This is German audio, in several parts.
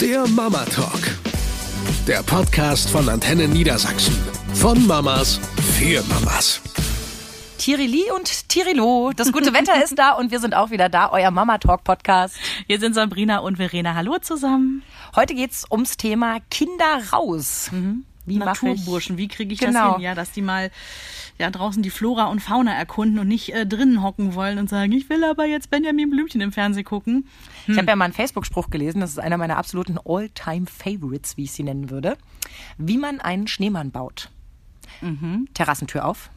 Der Mama Talk. Der Podcast von Antenne Niedersachsen. Von Mamas für Mamas. Tirili und Tirilo. Das gute Wetter ist da und wir sind auch wieder da, euer Mama Talk Podcast. Hier sind Sabrina und Verena. Hallo zusammen. Heute geht's ums Thema Kinder raus. Mhm. Wie Naturburschen, wie kriege ich Genau. das hin? Ja, dass die mal ja draußen die Flora und Fauna erkunden und nicht äh, drinnen hocken wollen und sagen, ich will aber jetzt Benjamin Blümchen im Fernsehen gucken. Ich habe ja mal einen Facebook-Spruch gelesen, das ist einer meiner absoluten All-Time-Favorites, wie ich sie nennen würde. Wie man einen Schneemann baut. Terrassentür auf,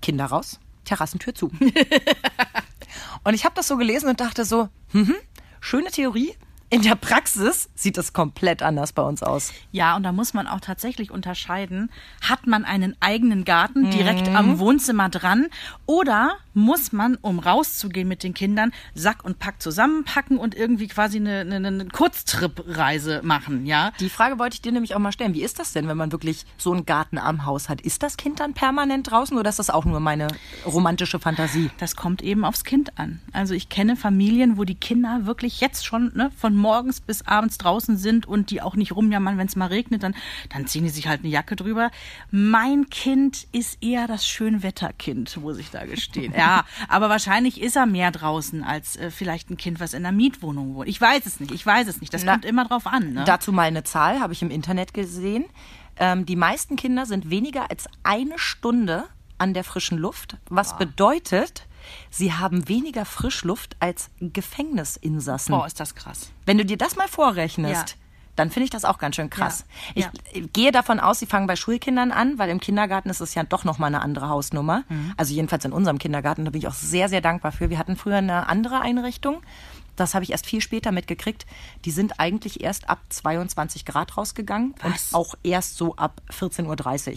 Kinder raus, Terrassentür zu. und ich habe das so gelesen und dachte so, mhm, schöne Theorie. In der Praxis sieht es komplett anders bei uns aus. Ja, und da muss man auch tatsächlich unterscheiden, hat man einen eigenen Garten direkt am Wohnzimmer dran oder muss man, um rauszugehen mit den Kindern, Sack und Pack zusammenpacken und irgendwie quasi eine, eine, eine Kurztrip-Reise machen, ja? Die Frage wollte ich dir nämlich auch mal stellen. Wie ist das denn, wenn man wirklich so einen Garten am Haus hat? Ist das Kind dann permanent draußen oder ist das auch nur meine romantische Fantasie? Das kommt eben aufs Kind an. Also ich kenne Familien, wo die Kinder wirklich jetzt schon ne, von morgens bis abends draußen sind und die auch nicht rumjammern, wenn es mal regnet, dann, dann ziehen die sich halt eine Jacke drüber. Mein Kind ist eher das Schönwetterkind, muss ich da gestehen. Ja, aber wahrscheinlich ist er mehr draußen als äh, vielleicht ein Kind, was in einer Mietwohnung wohnt. Ich weiß es nicht, ich weiß es nicht. Das Na, kommt immer drauf an. Ne? Dazu mal eine Zahl, habe ich im Internet gesehen. Ähm, die meisten Kinder sind weniger als eine Stunde an der frischen Luft, was bedeutet, sie haben weniger Frischluft als Gefängnisinsassen. Boah, ist das krass. Wenn du dir das mal vorrechnest, Ja. dann finde ich das auch ganz schön krass. Ja. Ich gehe davon aus, sie fangen bei Schulkindern an, weil im Kindergarten ist es ja doch noch mal eine andere Hausnummer. Mhm. Also jedenfalls in unserem Kindergarten, da bin ich auch sehr, sehr dankbar für. Wir hatten früher eine andere Einrichtung. Das habe ich erst viel später mitgekriegt. Die sind eigentlich erst ab 22 Grad rausgegangen Was? und auch erst so ab 14.30 Uhr.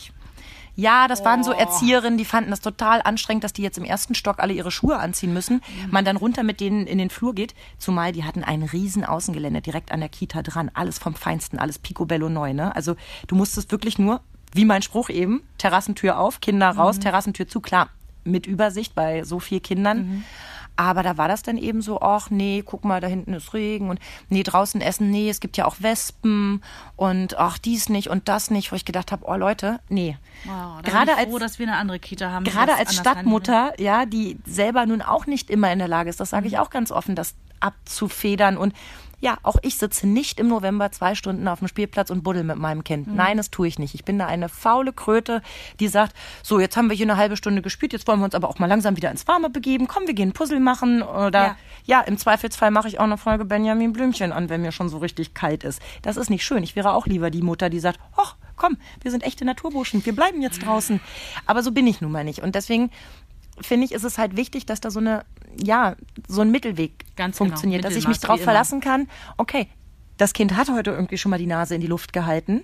Ja, das waren so Oh. Erzieherinnen, die fanden das total anstrengend, dass die jetzt im ersten Stock alle ihre Schuhe anziehen müssen. Man dann runter mit denen in den Flur geht. Zumal die hatten ein riesen Außengelände direkt an der Kita dran. Alles vom Feinsten, alles picobello neu. Ne? Also du musstest wirklich nur, wie mein Spruch eben, Terrassentür auf, Kinder raus, Terrassentür zu. Klar, mit Übersicht bei so vielen Kindern. Aber da war das dann eben so, ach nee, guck mal, da hinten ist Regen und nee, draußen essen, nee, es gibt ja auch Wespen und ach, dies nicht und das nicht, wo ich gedacht habe, oh Leute, nee. Wow, Gerade bin ich als froh, dass wir eine andere Kita haben. Gerade als. Stadtmutter, ja, die selber nun auch nicht immer in der Lage ist, das sage Mhm. ich auch ganz offen, das abzufedern. Und ja, auch ich sitze nicht im November zwei Stunden auf dem Spielplatz und buddel mit meinem Kind. Mhm. Nein, das tue ich nicht. Ich bin da eine faule Kröte, die sagt, so, jetzt haben wir hier eine halbe Stunde gespielt, jetzt wollen wir uns aber auch mal langsam wieder ins Warme begeben. Komm, wir gehen ein Puzzle machen oder ja, Ja. im Zweifelsfall mache ich auch eine Folge Benjamin Blümchen an, wenn mir schon so richtig kalt ist. Das ist nicht schön. Ich wäre auch lieber die Mutter, die sagt, ach, komm, wir sind echte Naturburschen, wir bleiben jetzt draußen. Aber so bin ich nun mal nicht. Und deswegen finde ich, ist es halt wichtig, dass da so eine, ja, so ein Mittelweg Ganz genau, funktioniert, dass ich mich drauf verlassen kann. Okay, das Kind hat heute irgendwie schon mal die Nase in die Luft gehalten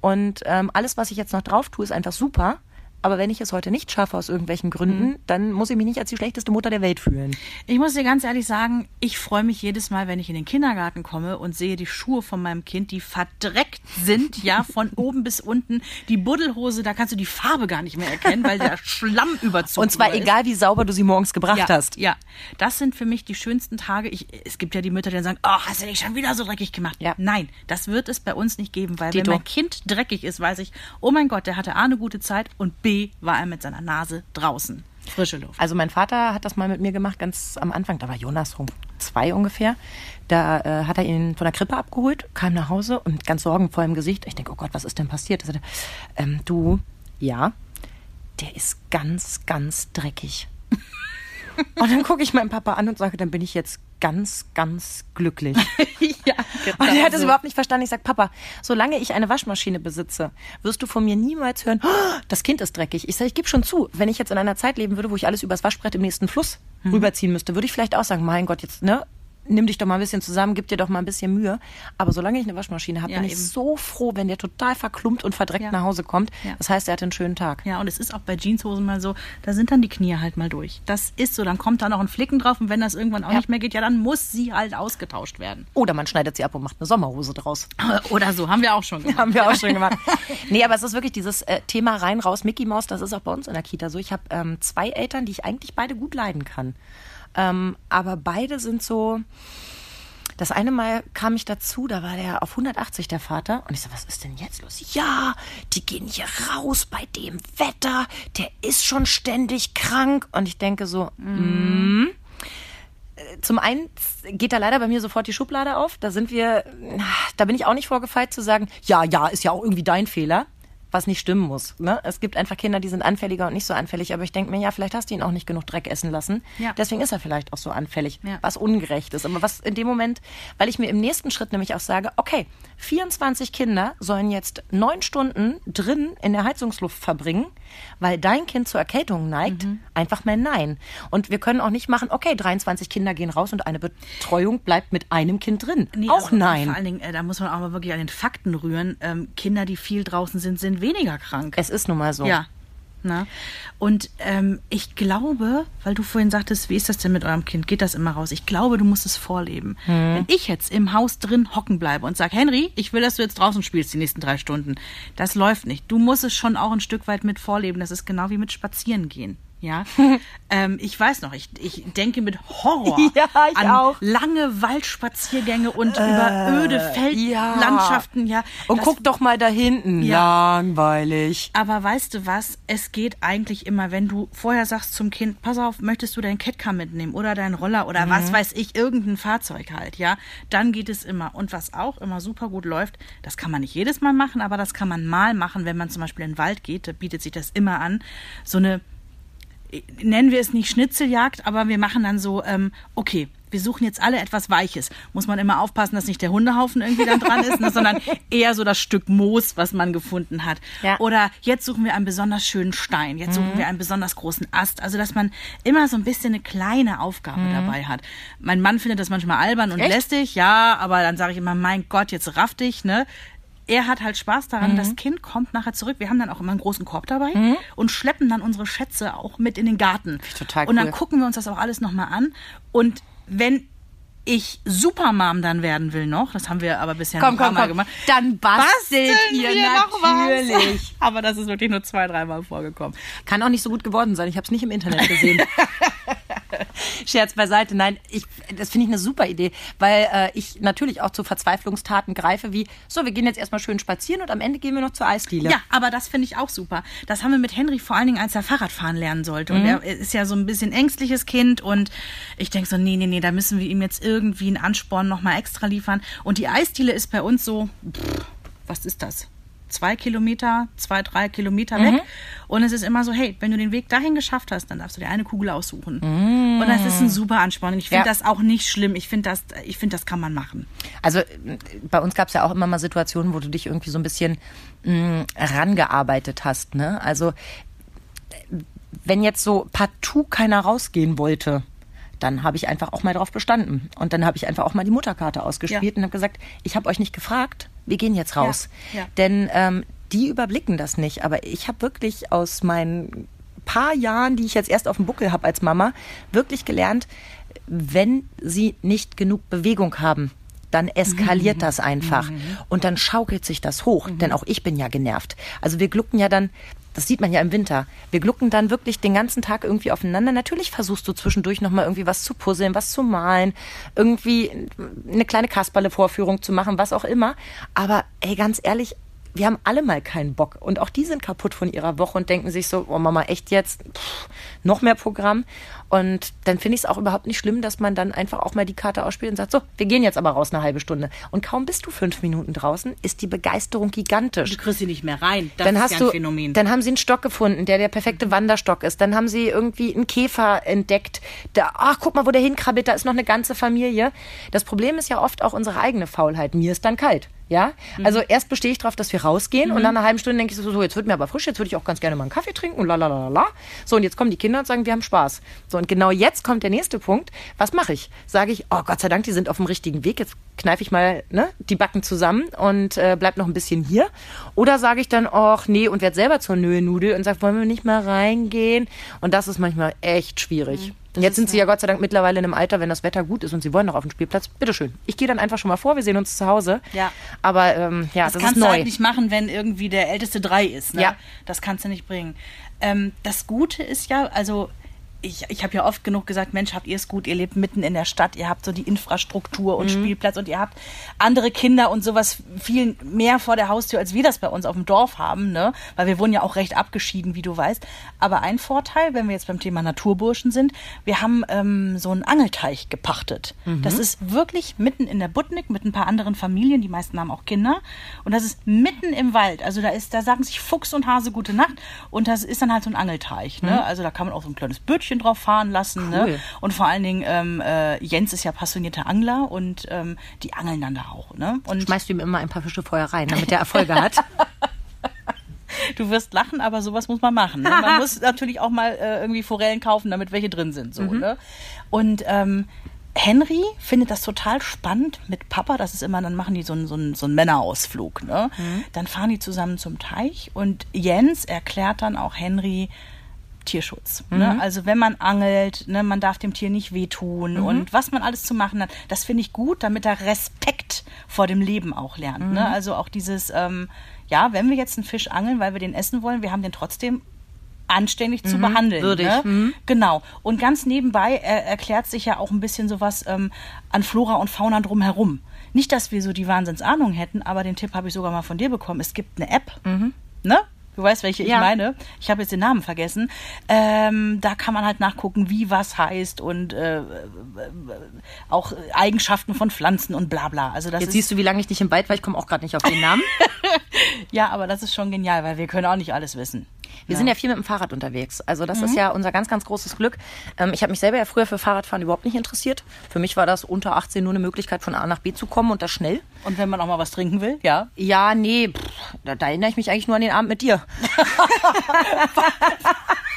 und ähm, alles, was ich jetzt noch drauf tue, ist einfach super. Aber wenn ich es heute nicht schaffe aus irgendwelchen Gründen, Mhm. dann muss ich mich nicht als die schlechteste Mutter der Welt fühlen. Ich muss dir ganz ehrlich sagen, ich freue mich jedes Mal, wenn ich in den Kindergarten komme und sehe die Schuhe von meinem Kind, die verdreckt sind, ja, von oben bis unten. Die Buddelhose, da kannst du die Farbe gar nicht mehr erkennen, weil der Schlamm überzogen Und zwar ist. egal, wie sauber du sie morgens gebracht ja, hast. Ja, das sind für mich die schönsten Tage. Ich, es gibt ja die Mütter, die dann sagen, oh, hast du dich schon wieder so dreckig gemacht? Ja. Nein, das wird es bei uns nicht geben, weil Dito. wenn mein Kind dreckig ist, weiß ich, oh mein Gott, der hatte A, eine gute Zeit und B, war er mit seiner Nase draußen. Frische Luft. Also mein Vater hat das mal mit mir gemacht, ganz am Anfang. Da war Jonas rum zwei ungefähr. Da äh, hat er ihn von der Krippe abgeholt, kam nach Hause und ganz sorgenvoll im Gesicht. Ich denke, oh Gott, was ist denn passiert? Er, ähm, du, ja, der ist ganz, ganz dreckig. und dann gucke ich meinen Papa an und sage, dann bin ich jetzt ganz, ganz glücklich. ja, Und er hat es so. überhaupt nicht verstanden. Ich sag, Papa, solange ich eine Waschmaschine besitze, wirst du von mir niemals hören, "Oh, das Kind ist dreckig. Ich sage, ich gebe schon zu, wenn ich jetzt in einer Zeit leben würde, wo ich alles übers Waschbrett im nächsten Fluss rüberziehen müsste, würde ich vielleicht auch sagen, mein Gott, jetzt, ne? Nimm dich doch mal ein bisschen zusammen, gib dir doch mal ein bisschen Mühe. Aber solange ich eine Waschmaschine habe, Ja, bin ich eben. so froh, wenn der total verklumpt und verdreckt Ja. nach Hause kommt. Ja. Das heißt, er hat einen schönen Tag. Ja, und es ist auch bei Jeanshosen mal so, da sind dann die Knie halt mal durch. Das ist so, dann kommt da noch ein Flicken drauf und wenn das irgendwann auch nicht mehr geht, ja, dann muss sie halt ausgetauscht werden. Oder man schneidet sie ab und macht eine Sommerhose draus. Oder so, haben wir auch schon gemacht. Haben wir auch schon gemacht. Nee, aber es ist wirklich dieses äh, Thema rein, raus, Mickey Maus, das ist auch bei uns in der Kita so. Ich habe ähm, zwei Eltern, die ich eigentlich beide gut leiden kann. Ähm, aber beide sind so, Das eine Mal kam ich dazu, da war der auf 180 der Vater und ich so, was ist denn jetzt los? Ja, die gehen hier raus bei dem Wetter, der ist schon ständig krank und ich denke so, mm. Zum einen geht da leider bei mir sofort die Schublade auf. Da sind wir, da bin ich auch nicht vorgefeilt zu sagen, ja, ja, ist ja auch irgendwie dein Fehler was nicht stimmen muss. Ne? Es gibt einfach Kinder, die sind anfälliger und nicht so anfällig, aber ich denke mir, ja, vielleicht hast du ihn auch nicht genug Dreck essen lassen. Ja. Deswegen ist er vielleicht auch so anfällig, Ja. was ungerecht ist. Aber was in dem Moment, weil ich mir im nächsten Schritt nämlich auch sage, okay, 24 Kinder sollen jetzt neun Stunden drin in der Heizungsluft verbringen, weil dein Kind zur Erkältung neigt, Mhm. einfach mal nein. Und wir können auch nicht machen, okay, 23 Kinder gehen raus und eine Betreuung bleibt mit einem Kind drin. Nee, auch also nein. Vor allen Dingen, äh, da muss man auch mal wirklich an den Fakten rühren. Ähm, Kinder, die viel draußen sind, sind weniger krank. Es ist nun mal so. Ja. Na? Und ähm, ich glaube, weil du vorhin sagtest, wie ist das denn mit eurem Kind? Geht das immer raus? Ich glaube, du musst es vorleben. Wenn ich jetzt im Haus drin hocken bleibe und sage, Henry, ich will, dass du jetzt draußen spielst die nächsten drei Stunden, das läuft nicht. Du musst es schon auch ein Stück weit mit vorleben. Das ist genau wie mit Spazieren gehen. Ja, ähm, ich weiß noch, ich, ich denke mit Horror Ja, ich an auch. lange Waldspaziergänge und über öde Feldlandschaften. Ja, Und Das- guck doch mal da hinten. Ja. Langweilig. aber weißt du was? Es geht eigentlich immer, wenn du vorher sagst zum Kind, pass auf, möchtest du dein Catcar mitnehmen oder dein Roller oder was weiß ich, irgendein Fahrzeug halt, ja? Dann geht es immer. Und was auch immer super gut läuft, das kann man nicht jedes Mal machen, aber das kann man mal machen, wenn man zum Beispiel in den Wald geht, da bietet sich das immer an. So eine, nennen wir es nicht Schnitzeljagd, aber wir machen dann so, ähm, okay, wir suchen jetzt alle etwas Weiches. Muss man immer aufpassen, dass nicht der Hundehaufen irgendwie dann dran ist, ne, sondern eher so das Stück Moos, was man gefunden hat. Ja. Oder jetzt suchen wir einen besonders schönen Stein, jetzt suchen wir einen besonders großen Ast. Also, dass man immer so ein bisschen eine kleine Aufgabe dabei hat. Mein Mann findet das manchmal albern und Echt? lästig, ja, aber dann sage ich immer, mein Gott, jetzt raff dich, ne? Er hat halt Spaß daran, das Kind kommt nachher zurück. Wir haben dann auch immer einen großen Korb dabei und schleppen dann unsere Schätze auch mit in den Garten. ich total und dann cool. gucken wir uns das auch alles nochmal an. Und wenn ich Supermom dann werden will noch, das haben wir aber bisher Komm, noch komm, komm. gemacht. Dann bastelt ihr wir noch was. natürlich. Aber das ist wirklich nur zwei, dreimal vorgekommen. Kann auch nicht so gut geworden sein. Ich habe es nicht im Internet gesehen. Scherz beiseite. Nein, ich, das finde ich eine super Idee, weil äh, ich natürlich auch zu Verzweiflungstaten greife, wie, so, wir gehen jetzt erstmal schön spazieren und am Ende gehen wir noch zur Eisdiele. Ja, aber das finde ich auch super. Das haben wir mit Henry vor allen Dingen, als er Fahrradfahren lernen sollte. Und er ist ja so ein bisschen ängstliches Kind und ich denke so, nee, nee, nee, da müssen wir ihm jetzt irgendwie einen Ansporn nochmal extra liefern. Und die Eisdiele ist bei uns so, pff, was ist das? Zwei Kilometer, zwei, drei Kilometer weg. Und es ist immer so, hey, wenn du den Weg dahin geschafft hast, dann darfst du dir eine Kugel aussuchen. Und das ist ein super Ansporn. Ich finde Ja. das auch nicht schlimm. Ich finde das, ich finde, das kann man machen. Also äh, bei uns gab es ja auch immer mal Situationen, wo du dich irgendwie so ein bisschen mh, rangearbeitet hast. Ne? Also äh, wenn jetzt so partout keiner rausgehen wollte, dann habe ich einfach auch mal drauf bestanden. Und dann habe ich einfach auch mal die Mutterkarte ausgespielt Ja. und habe gesagt, ich habe euch nicht gefragt, wir gehen jetzt raus. Ja, ja. Denn ähm, die überblicken das nicht. Aber ich habe wirklich aus meinen paar Jahren, die ich jetzt erst auf dem Buckel habe als Mama, wirklich gelernt, wenn sie nicht genug Bewegung haben, dann eskaliert das einfach. Und dann schaukelt sich das hoch. Denn auch ich bin ja genervt. Also wir glucken ja dann, das sieht man ja im Winter, wir glucken dann wirklich den ganzen Tag irgendwie aufeinander. Natürlich versuchst du zwischendurch nochmal irgendwie was zu puzzeln, was zu malen, irgendwie eine kleine Kasperle-Vorführung zu machen, was auch immer. Aber ey, ganz ehrlich, wir haben alle mal keinen Bock. Und auch die sind kaputt von ihrer Woche und denken sich so, oh Mama, echt jetzt? Pff, noch mehr Programm. Und dann finde ich es auch überhaupt nicht schlimm, dass man dann einfach auch mal die Karte ausspielt und sagt, so, wir gehen jetzt aber raus eine halbe Stunde. Und kaum bist du fünf Minuten draußen, ist die Begeisterung gigantisch. Du kriegst sie nicht mehr rein. Das dann ist hast ja ein du, Phänomen. dann haben sie einen Stock gefunden, der der perfekte Wanderstock ist. Dann haben sie irgendwie einen Käfer entdeckt. Der, ach, guck mal, wo der hinkrabbelt, da ist noch eine ganze Familie. Das Problem ist ja oft auch unsere eigene Faulheit. Mir ist dann kalt. Ja, Mhm. also erst bestehe ich darauf, dass wir rausgehen und nach einer halben Stunde denke ich so, so, jetzt wird mir aber frisch, jetzt würde ich auch ganz gerne mal einen Kaffee trinken und la la la la. So, und jetzt kommen die Kinder und sagen, wir haben Spaß. So, und genau jetzt kommt der nächste Punkt. Was mache ich? Sage ich, oh Gott sei Dank, die sind auf dem richtigen Weg, jetzt kneife ich mal ne, die Backen zusammen und äh, bleib noch ein bisschen hier. Oder sage ich dann, ach nee, und werde selber zur Nöhe-Nudel und sage, wollen wir nicht mal reingehen? Und das ist manchmal echt schwierig. Und jetzt sind sie ja Gott sei Dank mittlerweile in einem Alter, wenn das Wetter gut ist und sie wollen noch auf den Spielplatz, bitteschön. Ich gehe dann einfach schon mal vor, wir sehen uns zu Hause. Ja. Aber ähm, ja, das, das, kannst ist du neu. halt nicht machen, wenn irgendwie der älteste drei ist. Ne? Ja. Das kannst du nicht bringen. Ähm, das Gute ist ja, also ich, ich habe ja oft genug gesagt, Mensch, habt ihr es gut, ihr lebt mitten in der Stadt, ihr habt so die Infrastruktur und mhm. Spielplatz und ihr habt andere Kinder und sowas viel mehr vor der Haustür, als wir das bei uns auf dem Dorf haben, ne? Weil wir wohnen ja auch recht abgeschieden, wie du weißt. Aber ein Vorteil, wenn wir jetzt beim Thema Naturburschen sind, wir haben ähm, so einen Angelteich gepachtet. Mhm. Das ist wirklich mitten in der Butnik mit ein paar anderen Familien, die meisten haben auch Kinder. Und das ist mitten im Wald. Also da ist, da sagen sich Fuchs und Hase gute Nacht und das ist dann halt so ein Angelteich. Ne? Mhm. Also da kann man auch so ein kleines Bötchen Bötchen drauf fahren lassen. Ne? Cool. Ne? Und vor allen Dingen, ähm, äh, Jens ist ja passionierter Angler und ähm, die angeln dann da auch. Ne? Und Schmeißt du ihm immer ein paar Fische vorher rein, damit er Erfolge hat? Du wirst lachen, aber sowas muss man machen. Ne? Man muss natürlich auch mal äh, irgendwie Forellen kaufen, damit welche drin sind. So, mhm. ne? Und ähm, Henry findet das total spannend mit Papa. Das ist immer, dann machen die so einen, so einen, so einen Männerausflug. Ne? Mhm. Dann fahren die zusammen zum Teich und Jens erklärt dann auch Henry, Tierschutz. Ne? Mhm. Ne? Also wenn man angelt, ne, man darf dem Tier nicht wehtun mhm. und was man alles zu machen hat, das finde ich gut, damit er Respekt vor dem Leben auch lernt. Ne? Mhm. Ne? Also auch dieses, ähm, ja, wenn wir jetzt einen Fisch angeln, weil wir den essen wollen, wir haben den trotzdem anständig zu mhm, behandeln. Würdig. Ne? Mhm. Genau. Und ganz nebenbei er, erklärt sich ja auch ein bisschen sowas ähm, an Flora und Fauna drumherum. Nicht, dass wir so die Wahnsinnsahnung hätten, aber den Tipp habe ich sogar mal von dir bekommen. Es gibt eine App, mhm. ne? Du weißt, welche ja. ich meine. Ich habe jetzt den Namen vergessen. Ähm, da kann man halt nachgucken, wie was heißt und äh, auch Eigenschaften von Pflanzen und bla bla. Also das jetzt siehst du, wie lange ich nicht im Wald war. Ich komme auch gerade nicht auf den Namen. ja, aber das ist schon genial, weil wir können auch nicht alles wissen. Wir ja. sind ja viel mit dem Fahrrad unterwegs. Also das mhm. ist ja unser ganz, ganz großes Glück. Ähm, ich habe mich selber ja früher für Fahrradfahren überhaupt nicht interessiert. Für mich war das unter 18 nur eine Möglichkeit, von A nach B zu kommen und das schnell. Und wenn man auch mal was trinken will, ja? Ja, nee, pff, da, da erinnere ich mich eigentlich nur an den Abend mit dir.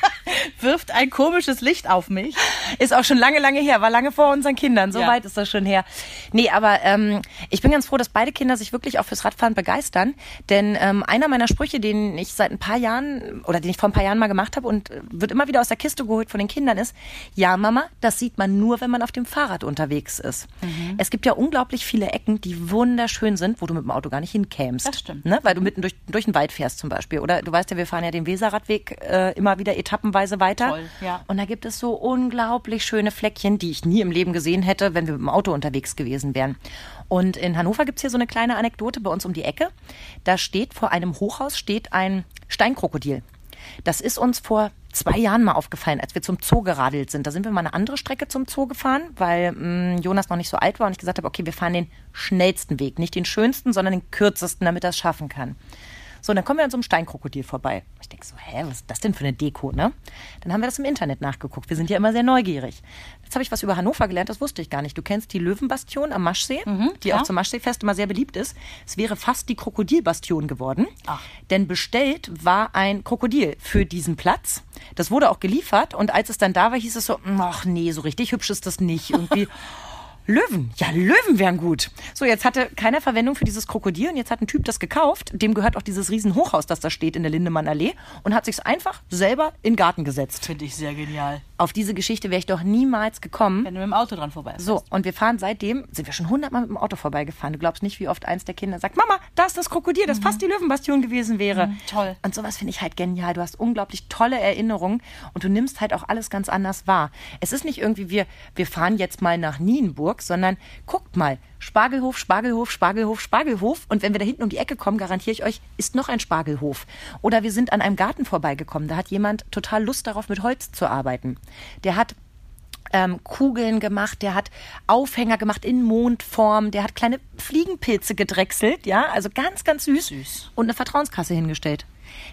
wirft ein komisches Licht auf mich. Ist auch schon lange, lange her, war lange vor unseren Kindern. So ja. weit ist das schon her. Nee, aber ähm, ich bin ganz froh, dass beide Kinder sich wirklich auch fürs Radfahren begeistern. Denn ähm, einer meiner Sprüche, den ich seit ein paar Jahren oder den ich vor ein paar Jahren mal gemacht habe und wird immer wieder aus der Kiste geholt von den Kindern ist, ja Mama, das sieht man nur, wenn man auf dem Fahrrad unterwegs ist. Mhm. Es gibt ja unglaublich viele Ecken, die wunderschön sind, wo du mit dem Auto gar nicht hinkämst. Das stimmt. Ne? Weil du mitten durch, durch den Wald fährst zum Beispiel. Oder du weißt ja, wir fahren ja den Weserradweg äh, immer wieder etappenweise weiter. Toll, ja. Und da gibt es so unglaublich schöne Fleckchen, die ich nie im Leben gesehen hätte, wenn wir mit dem Auto unterwegs gewesen wären. Und in Hannover gibt es hier so eine kleine Anekdote bei uns um die Ecke. Da steht vor einem Hochhaus steht ein Steinkrokodil. Das ist uns vor zwei Jahren mal aufgefallen, als wir zum Zoo geradelt sind. Da sind wir mal eine andere Strecke zum Zoo gefahren, weil mh, mm, Jonas noch nicht so alt war und ich gesagt habe, okay, wir fahren den schnellsten Weg, nicht den schönsten, sondern den kürzesten, damit er es schaffen kann. So, und dann kommen wir an so einem Steinkrokodil vorbei. Ich denke so, hä, was ist das denn für eine Deko, ne? Dann haben wir das im Internet nachgeguckt. Wir sind ja immer sehr neugierig. Jetzt habe ich was über Hannover gelernt, das wusste ich gar nicht. Du kennst die Löwenbastion am Maschsee, mhm, die ja. auch zum Maschseefest immer sehr beliebt ist. Es wäre fast die Krokodilbastion geworden. Ach. Denn bestellt war ein Krokodil für diesen Platz. Das wurde auch geliefert und als es dann da war, hieß es so, ach nee, so richtig hübsch ist das nicht. Irgendwie. Löwen. Ja, Löwen wären gut. So, jetzt hatte keiner Verwendung für dieses Krokodil und jetzt hat ein Typ das gekauft. Dem gehört auch dieses Riesenhochhaus, das da steht in der Lindemann-Allee und hat sich's einfach selber in den Garten gesetzt. Finde ich sehr genial. Auf diese Geschichte wäre ich doch niemals gekommen. Wenn du mit dem Auto dran vorbei So, und wir fahren seitdem, sind wir schon hundertmal mit dem Auto vorbeigefahren. Du glaubst nicht, wie oft eins der Kinder sagt, Mama, da ist das Krokodil, das mhm. fast die Löwenbastion gewesen wäre. Mhm, toll. Und sowas finde ich halt genial. Du hast unglaublich tolle Erinnerungen und du nimmst halt auch alles ganz anders wahr. Es ist nicht irgendwie, wir, wir fahren jetzt mal nach Nienburg, sondern guckt mal, Spargelhof, Spargelhof, Spargelhof, Spargelhof. Und wenn wir da hinten um die Ecke kommen, garantiere ich euch, ist noch ein Spargelhof. Oder wir sind an einem Garten vorbeigekommen. Da hat jemand total Lust darauf, mit Holz zu arbeiten. Der hat ähm, Kugeln gemacht, der hat Aufhänger gemacht in Mondform, der hat kleine Fliegenpilze gedrechselt, ja, also ganz, ganz süß. süß. Und eine Vertrauenskasse hingestellt.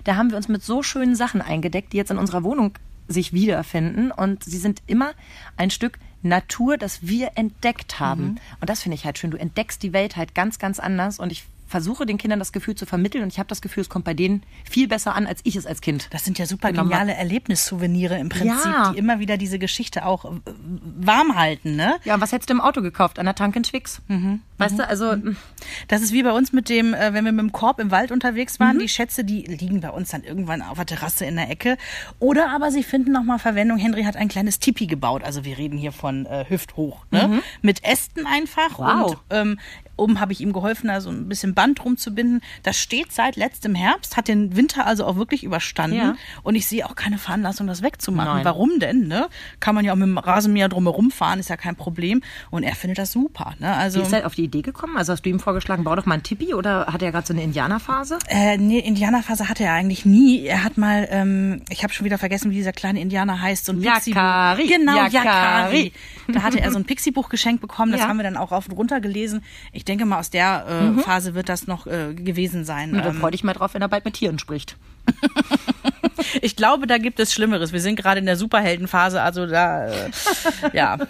Da haben wir uns mit so schönen Sachen eingedeckt, die jetzt in unserer Wohnung sich wiederfinden. Und sie sind immer ein Stück Natur, das wir entdeckt haben. Mhm. Und das finde ich halt schön. Du entdeckst die Welt halt ganz, ganz anders. Und ich versuche den Kindern das Gefühl zu vermitteln und ich habe das Gefühl, es kommt bei denen viel besser an, als ich es als Kind. Das sind ja super geniale Erlebnissouvenire im Prinzip, ja. die immer wieder diese Geschichte auch äh, warm halten, ne? Ja, was hättest du im Auto gekauft? An der Tank in Twix. Mhm. Weißt mhm. du, also. Mhm. Das ist wie bei uns mit dem, äh, wenn wir mit dem Korb im Wald unterwegs waren, mhm. die Schätze, die liegen bei uns dann irgendwann auf der Terrasse in der Ecke. Oder aber sie finden nochmal Verwendung. Henry hat ein kleines Tipi gebaut. Also wir reden hier von äh, hüfthoch, ne? Mhm. Mit Ästen einfach. Wow. Und ähm, Oben habe ich ihm geholfen, da so ein bisschen Band rumzubinden. Das steht seit letztem Herbst, hat den Winter also auch wirklich überstanden. Ja. Und ich sehe auch keine Veranlassung, das wegzumachen. Nein. Warum denn? Ne? Kann man ja auch mit dem Rasenmäher drumherum fahren, ist ja kein Problem. Und er findet das super. Ne? Also Wie ist er auf die Idee gekommen? Also hast du ihm vorgeschlagen, bau doch mal ein Tippi oder hat er gerade so eine Indianerphase? Äh, nee, Indianerphase hatte er eigentlich nie. Er hat mal, ähm, ich habe schon wieder vergessen, wie dieser kleine Indianer heißt, so ein. Yakari. Genau, Yakari. Yakari. Da hatte er so ein Pixie-Buch geschenkt bekommen, das Ja. haben wir dann auch rauf und runter gelesen. Ich denke mal, aus der äh, Phase wird das noch äh, gewesen sein. Da Ähm, freu dich mal drauf, wenn er bald mit Tieren spricht. ich glaube, da gibt es Schlimmeres. Wir sind gerade in der Superheldenphase, also da, äh, ja.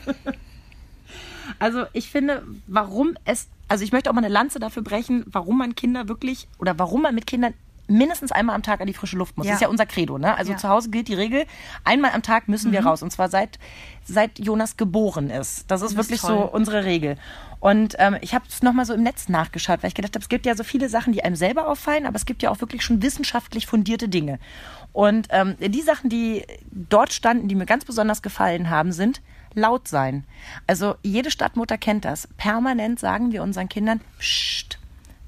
Also ich finde, warum es, also ich möchte auch mal eine Lanze dafür brechen, warum man Kinder wirklich oder warum man mit Kindern mindestens einmal am Tag an die frische Luft muss. Ja. Das ist ja unser Credo, ne? Also Ja. zu Hause gilt die Regel, einmal am Tag müssen wir raus und zwar seit seit Jonas geboren ist. Das ist ist wirklich toll. so unsere Regel. Und ähm, ich habe es nochmal so im Netz nachgeschaut, weil ich gedacht habe, es gibt ja so viele Sachen, die einem selber auffallen, aber es gibt ja auch wirklich schon wissenschaftlich fundierte Dinge. Und ähm, die Sachen, die dort standen, die mir ganz besonders gefallen haben, sind laut sein. Also jede Stadtmutter kennt das. Permanent sagen wir unseren Kindern, Psst,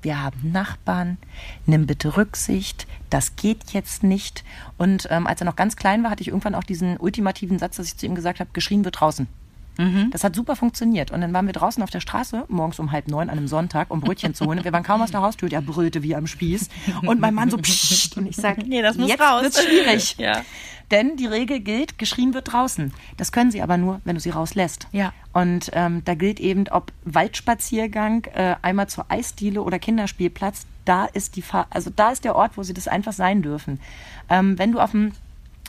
wir haben Nachbarn, nimm bitte Rücksicht, das geht jetzt nicht. Und ähm, als er noch ganz klein war, hatte ich irgendwann auch diesen ultimativen Satz, dass ich zu ihm gesagt habe, geschrien wird draußen. Das hat super funktioniert. Und dann waren wir draußen auf der Straße, morgens um halb neun an einem Sonntag, um Brötchen zu holen. Und wir waren kaum aus der Haustür, der brüllte wie am Spieß. Und mein Mann so, Psst. Und ich sage, Nee, das muss jetzt raus. wird's schwierig. Ja. Denn die Regel gilt, geschrien wird draußen. Das können sie aber nur, wenn du sie rauslässt. Ja. Und ähm, da gilt eben, ob Waldspaziergang, äh, einmal zur Eisdiele oder Kinderspielplatz, da ist die Fa also da ist der Ort, wo sie das einfach sein dürfen. Ähm, wenn du auf dem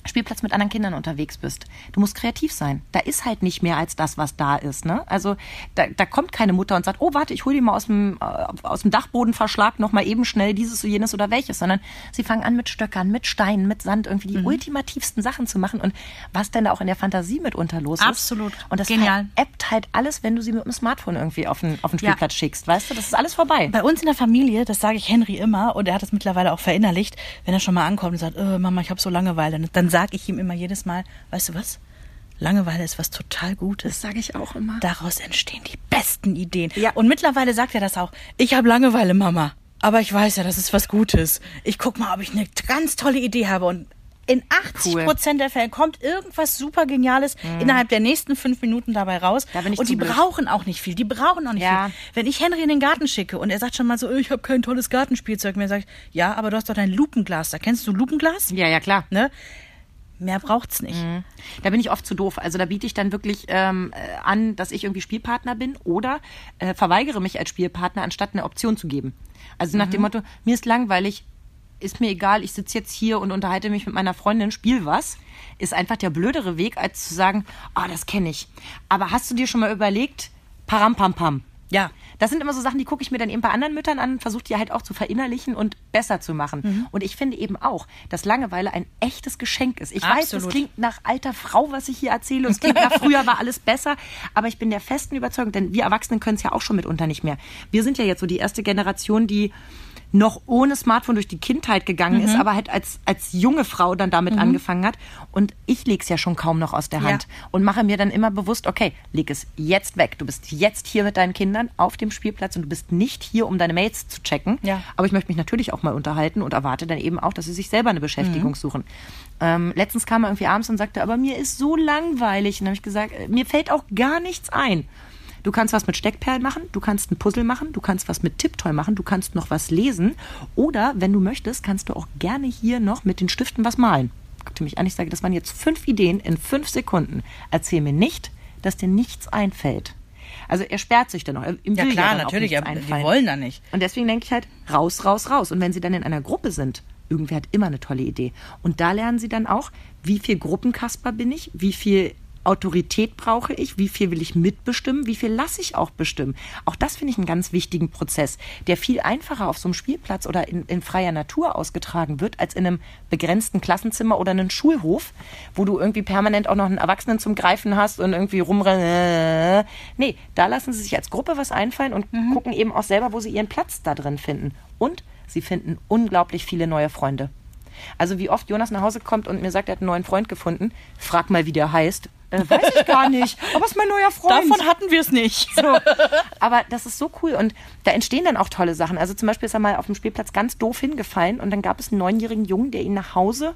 Spielplatz mit anderen Kindern unterwegs bist. Du musst kreativ sein. Da ist halt nicht mehr als das, was da ist. Ne? Also da, da kommt keine Mutter und sagt, oh warte, ich hole dir mal aus dem, äh, aus dem Dachbodenverschlag noch mal eben schnell dieses, jenes oder welches, sondern sie fangen an mit Stöckern, mit Steinen, mit Sand irgendwie die ultimativsten Sachen zu machen und was denn da auch in der Fantasie mitunter los ist. Absolut. Und das Genial. appt halt alles, wenn du sie mit dem Smartphone irgendwie auf den, auf den Ja. Spielplatz schickst. Weißt du, das ist alles vorbei. Bei uns in der Familie, das sage ich Henry immer, und er hat es mittlerweile auch verinnerlicht, wenn er schon mal ankommt und sagt, äh, Mama, ich habe so Langeweile, dann sage ich ihm immer jedes Mal, weißt du was? Langeweile ist was total Gutes. sage ich auch immer. Daraus entstehen die besten Ideen. Ja. Und mittlerweile sagt er das auch. Ich habe Langeweile, Mama. Aber ich weiß ja, das ist was Gutes. Ich guck mal, ob ich eine ganz tolle Idee habe. Und in 80 Cool. Prozent der Fälle kommt irgendwas super Geniales innerhalb der nächsten fünf Minuten dabei raus. Da und die blöd. brauchen auch nicht viel. Die brauchen auch nicht Ja. viel. Wenn ich Henry in den Garten schicke und er sagt schon mal so, ich habe kein tolles Gartenspielzeug mehr, ich, ja, aber du hast doch dein Lupenglas. Da kennst du Lupenglas? Ja, ja, klar. Ne? Mehr braucht's nicht. Da bin ich oft zu doof. Also da biete ich dann wirklich ähm, äh, an, dass ich irgendwie Spielpartner bin oder äh, verweigere mich als Spielpartner, anstatt eine Option zu geben. Also nach dem Motto, mir ist langweilig, ist mir egal, ich sitze jetzt hier und unterhalte mich mit meiner Freundin, spiel was, ist einfach der blödere Weg, als zu sagen, ah, das kenne ich. Aber hast du dir schon mal überlegt, param pam pam. Ja. Das sind immer so Sachen, die gucke ich mir dann eben bei anderen Müttern an, versuche die halt auch zu verinnerlichen und besser zu machen. Mhm. Und ich finde eben auch, dass Langeweile ein echtes Geschenk ist. Ich weiß, das Absolut. klingt nach alter Frau, was ich hier erzähle, und es klingt nach früher war alles besser, aber ich bin der festen Überzeugung, denn wir Erwachsenen können es ja auch schon mitunter nicht mehr. Wir sind ja jetzt so die erste Generation, die noch ohne Smartphone durch die Kindheit gegangen Mhm. ist, aber halt als, als junge Frau dann damit angefangen hat. Und ich leg's ja schon kaum noch aus der Ja. Hand und mache mir dann immer bewusst, okay, leg es jetzt weg. Du bist jetzt hier mit deinen Kindern auf dem Spielplatz und du bist nicht hier, um deine Mails zu checken. Ja. Aber ich möchte mich natürlich auch mal unterhalten und erwarte dann eben auch, dass sie sich selber eine Beschäftigung suchen. Ähm, letztens kam er irgendwie abends und sagte, aber mir ist so langweilig. Und dann habe ich gesagt, äh, mir fällt auch gar nichts ein. Du kannst was mit Steckperlen machen, du kannst ein Puzzle machen, du kannst was mit Tipptoy machen, du kannst noch was lesen oder, wenn du möchtest, kannst du auch gerne hier noch mit den Stiften was malen. Guckte mich an, ich sage, das waren jetzt fünf Ideen in fünf Sekunden. Erzähl mir nicht, dass dir nichts einfällt. Also er sperrt sich dann noch. Ihm Ja klar, auch natürlich, aber die wollen da nicht. Und deswegen denke ich halt, raus, raus, raus. Und wenn sie dann in einer Gruppe sind, irgendwer hat immer eine tolle Idee. Und da lernen sie dann auch, wie viel Gruppenkasper bin ich, wie viel Autorität brauche ich, wie viel will ich mitbestimmen, wie viel lasse ich auch bestimmen. Auch das finde ich einen ganz wichtigen Prozess, der viel einfacher auf so einem Spielplatz oder in, in freier Natur ausgetragen wird, als in einem begrenzten Klassenzimmer oder einem Schulhof, wo du irgendwie permanent auch noch einen Erwachsenen zum Greifen hast und irgendwie rumrennen. Nee, da lassen sie sich als Gruppe was einfallen und gucken eben auch selber, wo sie ihren Platz da drin finden. Und sie finden unglaublich viele neue Freunde. Also wie oft Jonas nach Hause kommt und mir sagt, er hat einen neuen Freund gefunden. Frag mal, wie der heißt. Äh, weiß ich gar nicht. Aber ist mein neuer Freund. Davon hatten wir es nicht. So. Aber das ist so cool und da entstehen dann auch tolle Sachen. Also zum Beispiel ist er mal auf dem Spielplatz ganz doof hingefallen und dann gab es einen neunjährigen Jungen, der ihn nach Hause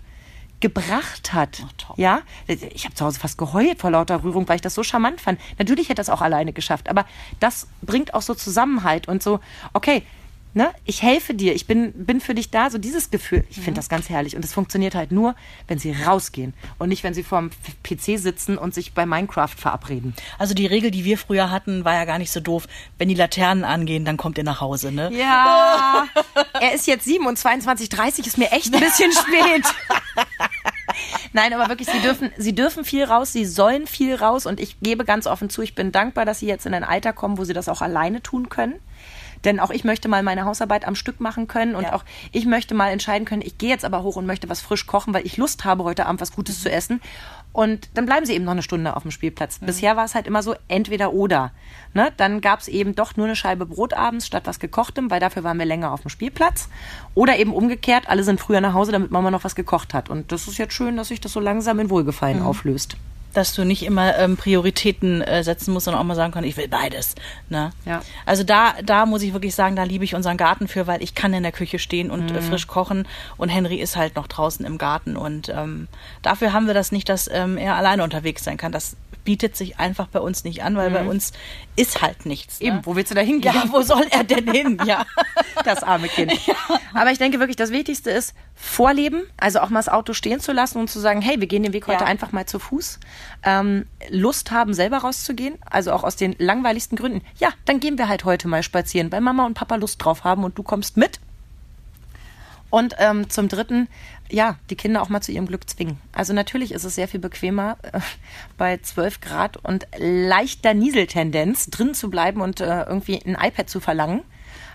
gebracht hat. top. ja, ich habe zu Hause fast geheult vor lauter Rührung, weil ich das so charmant fand. Natürlich hätte er es auch alleine geschafft, aber das bringt auch so Zusammenhalt und so, okay, ne, ich helfe dir, ich bin, bin für dich da, so dieses Gefühl. Ich finde das ganz herrlich und es funktioniert halt nur, wenn sie rausgehen und nicht, wenn sie vorm PC sitzen und sich bei Minecraft verabreden. Also die Regel, die wir früher hatten, war ja gar nicht so doof. Wenn die Laternen angehen, dann kommt ihr nach Hause, ne? Ja, er ist jetzt 7 und 22.30 ist mir echt ein bisschen spät. Nein, aber wirklich, sie dürfen, sie dürfen viel raus, sie sollen viel raus und ich gebe ganz offen zu, ich bin dankbar, dass sie jetzt in ein Alter kommen, wo sie das auch alleine tun können. Denn auch ich möchte mal meine Hausarbeit am Stück machen können und Ja. auch ich möchte mal entscheiden können, ich gehe jetzt aber hoch und möchte was frisch kochen, weil ich Lust habe, heute Abend was Gutes zu essen. Und dann bleiben sie eben noch eine Stunde auf dem Spielplatz. Bisher war es halt immer so entweder oder. Ne? Dann gab es eben doch nur eine Scheibe Brot abends statt was gekochtem, weil dafür waren wir länger auf dem Spielplatz. Oder eben umgekehrt, alle sind früher nach Hause, damit Mama noch was gekocht hat. Und das ist jetzt schön, dass sich das so langsam in Wohlgefallen auflöst. Dass du nicht immer ähm, Prioritäten äh, setzen musst, sondern auch mal sagen kannst, ich will beides. Ne? Ja. Also da, da muss ich wirklich sagen, da liebe ich unseren Garten für, weil ich kann in der Küche stehen und Mhm. äh, frisch kochen und Henry ist halt noch draußen im Garten und ähm, dafür haben wir das nicht, dass ähm, er alleine unterwegs sein kann. Das bietet sich einfach bei uns nicht an, weil bei uns ist halt nichts. Ne? Mhm. Eben, wo willst du da hingehen? Ja, wo soll er denn hin? Ja. Das arme Kind. Aber ich denke wirklich, das Wichtigste ist Vorleben, also auch mal das Auto stehen zu lassen und zu sagen, hey, wir gehen den Weg heute Ja. einfach mal zu Fuß. Ähm, Lust haben, selber rauszugehen, also auch aus den langweiligsten Gründen. Ja, dann gehen wir halt heute mal spazieren, weil Mama und Papa Lust drauf haben und du kommst mit. Und ähm, zum Dritten, ja, die Kinder auch mal zu ihrem Glück zwingen. Also natürlich ist es sehr viel bequemer, äh, bei 12 Grad und leichter Nieseltendenz drin zu bleiben und äh, irgendwie ein iPad zu verlangen.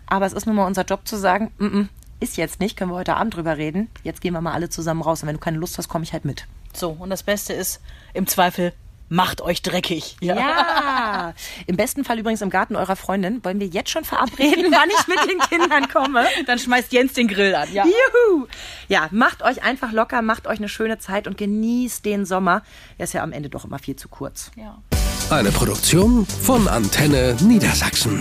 Aber es ist nun mal unser Job zu sagen, mm -mm, ist jetzt nicht, können wir heute Abend drüber reden. Jetzt gehen wir mal alle zusammen raus. Und wenn du keine Lust hast, komme ich halt mit. So, und das Beste ist, im Zweifel, macht euch dreckig. Ja. Im besten Fall übrigens im Garten eurer Freundin. Wollen wir jetzt schon verabreden, wann ich mit den Kindern komme? Dann schmeißt Jens den Grill an. Ja. Juhu! Ja, macht euch einfach locker, macht euch eine schöne Zeit und genießt den Sommer. Er ist ja am Ende doch immer viel zu kurz. ja. Eine Produktion von Antenne Niedersachsen.